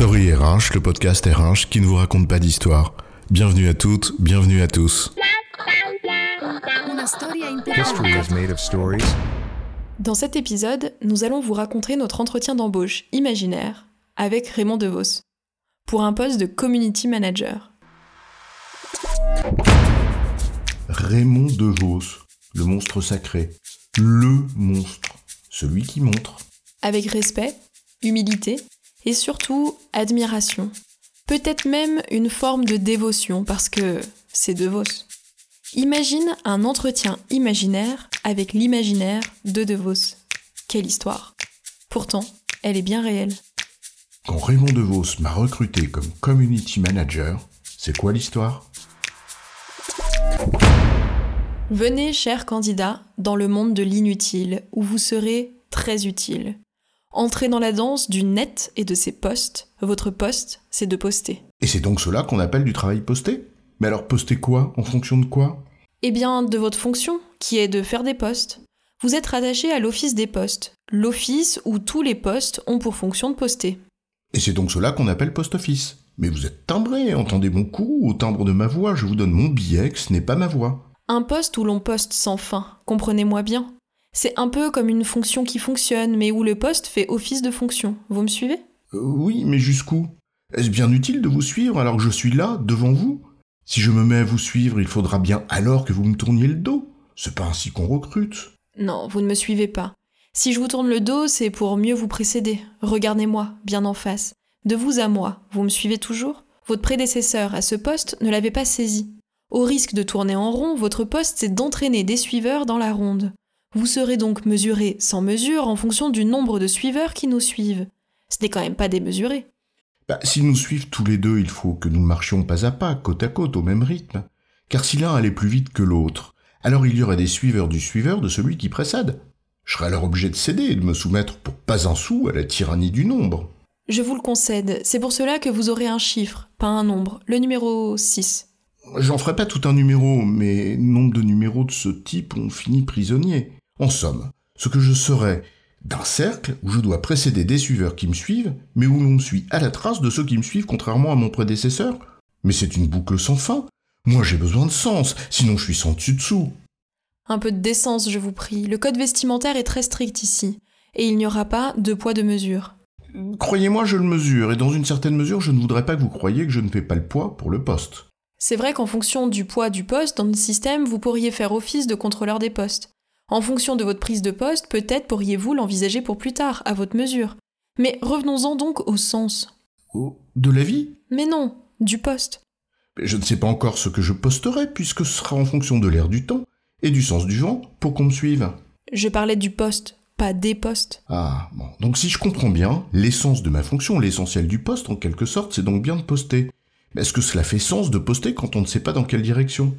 Story RH, le podcast RH qui ne vous raconte pas d'histoire. Bienvenue à toutes, bienvenue à tous. History is made of stories? Dans cet épisode, nous allons vous raconter notre entretien d'embauche imaginaire avec Raymond DeVos pour un poste de community manager. Raymond DeVos, le monstre sacré. Le monstre. Celui qui montre. Avec respect, humilité et surtout admiration. Peut-être même une forme de dévotion parce que c'est DeVos. Imagine un entretien imaginaire avec l'imaginaire de DeVos. Quelle histoire. Pourtant, elle est bien réelle. Quand Raymond DeVos m'a recruté comme community manager, c'est quoi l'histoire? Venez, chers candidats, dans le monde de l'inutile, où vous serez très utile. Entrez dans la danse du net et de ses postes. Votre poste, c'est de poster. Et c'est donc cela qu'on appelle du travail posté? Mais alors poster quoi? En fonction de quoi? Eh bien, de votre fonction, qui est de faire des postes. Vous êtes rattaché à l'office des postes, l'office où tous les postes ont pour fonction de poster. Et c'est donc cela qu'on appelle post-office. Mais vous êtes timbré, entendez mon coup, au timbre de ma voix, je vous donne mon billet, que ce n'est pas ma voix. Un poste où l'on poste sans fin, comprenez-moi bien. C'est un peu comme une fonction qui fonctionne, mais où le poste fait office de fonction. Vous me suivez? Euh, oui, mais jusqu'où? Est-ce bien utile de vous suivre alors que je suis là, devant vous? Si je me mets à vous suivre, il faudra bien alors que vous me tourniez le dos. C'est pas ainsi qu'on recrute. Non, vous ne me suivez pas. Si je vous tourne le dos, c'est pour mieux vous précéder. Regardez-moi, bien en face. De vous à moi, vous me suivez toujours? Votre prédécesseur à ce poste ne l'avait pas saisi. Au risque de tourner en rond, votre poste c'est d'entraîner des suiveurs dans la ronde. Vous serez donc mesuré sans mesure en fonction du nombre de suiveurs qui nous suivent. Ce n'est quand même pas démesuré. Bah, si nous suivent tous les deux, il faut que nous marchions pas à pas, côte à côte, au même rythme. Car si l'un allait plus vite que l'autre, alors il y aurait des suiveurs du suiveur de celui qui précède. Je serais alors obligé de céder et de me soumettre pour pas un sou à la tyrannie du nombre. Je vous le concède, c'est pour cela que vous aurez un chiffre, pas un nombre, le numéro 6. J'en ferai pas tout un numéro, mais nombre de numéros de ce type ont fini prisonniers. En somme, ce que je serais d'un cercle où je dois précéder des suiveurs qui me suivent, mais où l'on me suit à la trace de ceux qui me suivent contrairement à mon prédécesseur. Mais c'est une boucle sans fin. Moi j'ai besoin de sens, sinon je suis sans dessus-dessous. Un peu de décence, je vous prie. Le code vestimentaire est très strict ici, et il n'y aura pas de poids de mesure. Croyez-moi, je le mesure, et dans une certaine mesure, je ne voudrais pas que vous croyiez que je ne fais pas le poids pour le poste. C'est vrai qu'en fonction du poids du poste dans le système, vous pourriez faire office de contrôleur des postes. En fonction de votre prise de poste, peut-être pourriez-vous l'envisager pour plus tard, à votre mesure. Mais revenons-en donc au sens. Oh, de la vie? Mais non, du poste. Je ne sais pas encore ce que je posterai, puisque ce sera en fonction de l'air du temps et du sens du vent pour qu'on me suive. Je parlais du poste, pas des postes. Ah, bon. Donc si je comprends bien, l'essence de ma fonction, l'essentiel du poste en quelque sorte, c'est donc bien de poster. Mais est-ce que cela fait sens de poster quand on ne sait pas dans quelle direction?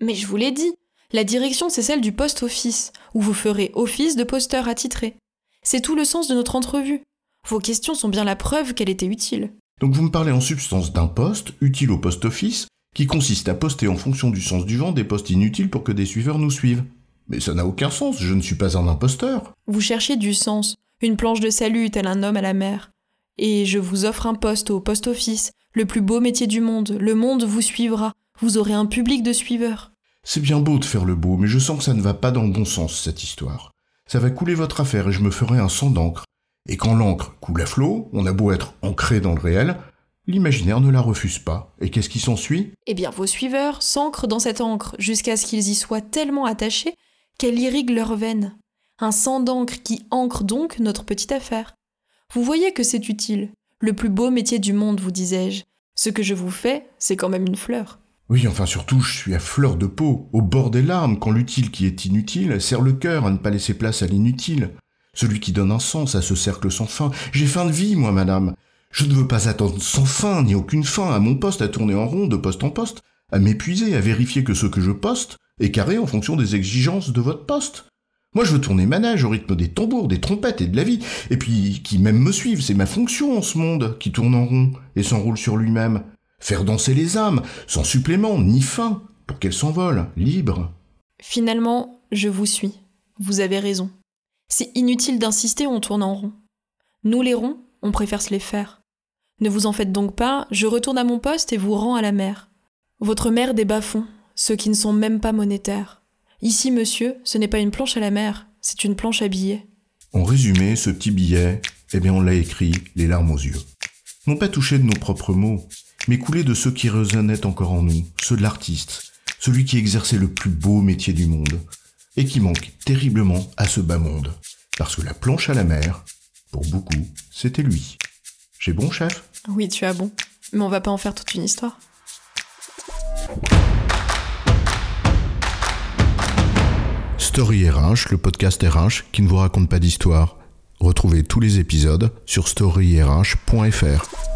Mais je vous l'ai dit, la direction c'est celle du poste office, où vous ferez office de posteur attitré. C'est tout le sens de notre entrevue. Vos questions sont bien la preuve qu'elle était utile. Donc vous me parlez en substance d'un poste, utile au post office, qui consiste à poster en fonction du sens du vent des postes inutiles pour que des suiveurs nous suivent. Mais ça n'a aucun sens, je ne suis pas un imposteur. Vous cherchez du sens, une planche de salut tel un homme à la mer. Et je vous offre un poste au post office, le plus beau métier du monde. Le monde vous suivra. Vous aurez un public de suiveurs. C'est bien beau de faire le beau, mais je sens que ça ne va pas dans le bon sens, cette histoire. Ça va couler votre affaire et je me ferai un sang d'encre. Et quand l'encre coule à flot, on a beau être ancré dans le réel, l'imaginaire ne la refuse pas. Et qu'est-ce qui s'ensuit? Eh bien, vos suiveurs s'ancrent dans cette encre jusqu'à ce qu'ils y soient tellement attachés qu'elle irrigue leurs veines. Un sang d'encre qui ancre donc notre petite affaire. Vous voyez que c'est utile. Le plus beau métier du monde, vous disais-je. Ce que je vous fais, c'est quand même une fleur. Oui, enfin surtout, je suis à fleur de peau, au bord des larmes, quand l'utile qui est inutile serre le cœur à ne pas laisser place à l'inutile. Celui qui donne un sens à ce cercle sans fin. J'ai fin de vie, moi, madame. Je ne veux pas attendre sans fin, ni aucune fin, à mon poste à tourner en rond de poste en poste, à m'épuiser, à vérifier que ce que je poste est carré en fonction des exigences de votre poste. Moi, je veux tourner manège au rythme des tambours, des trompettes et de la vie, et puis qui même me suivent, c'est ma fonction en ce monde, qui tourne en rond et s'enroule sur lui-même. Faire danser les âmes, sans supplément, ni fin, pour qu'elles s'envolent, libres. Finalement, je vous suis. Vous avez raison. C'est inutile d'insister, on tourne en rond. Nous les ronds, on préfère se les faire. Ne vous en faites donc pas, je retourne à mon poste et vous rends à la mer. Votre mère des bas-fonds, ceux qui ne sont même pas monétaires. Ici, monsieur, ce n'est pas une planche à la mer, c'est une planche à billets. En résumé, ce petit billet, eh bien on l'a écrit les larmes aux yeux. Non pas touché de nos propres mots, mais coulé de ceux qui résonnaient encore en nous, ceux de l'artiste, celui qui exerçait le plus beau métier du monde, et qui manque terriblement à ce bas monde. Parce que la planche à la mer, pour beaucoup, c'était lui. J'ai bon, chef? Oui, tu as bon. Mais on va pas en faire toute une histoire. Story RH, le podcast RH qui ne vous raconte pas d'histoire. Retrouvez tous les épisodes sur storyrh.fr.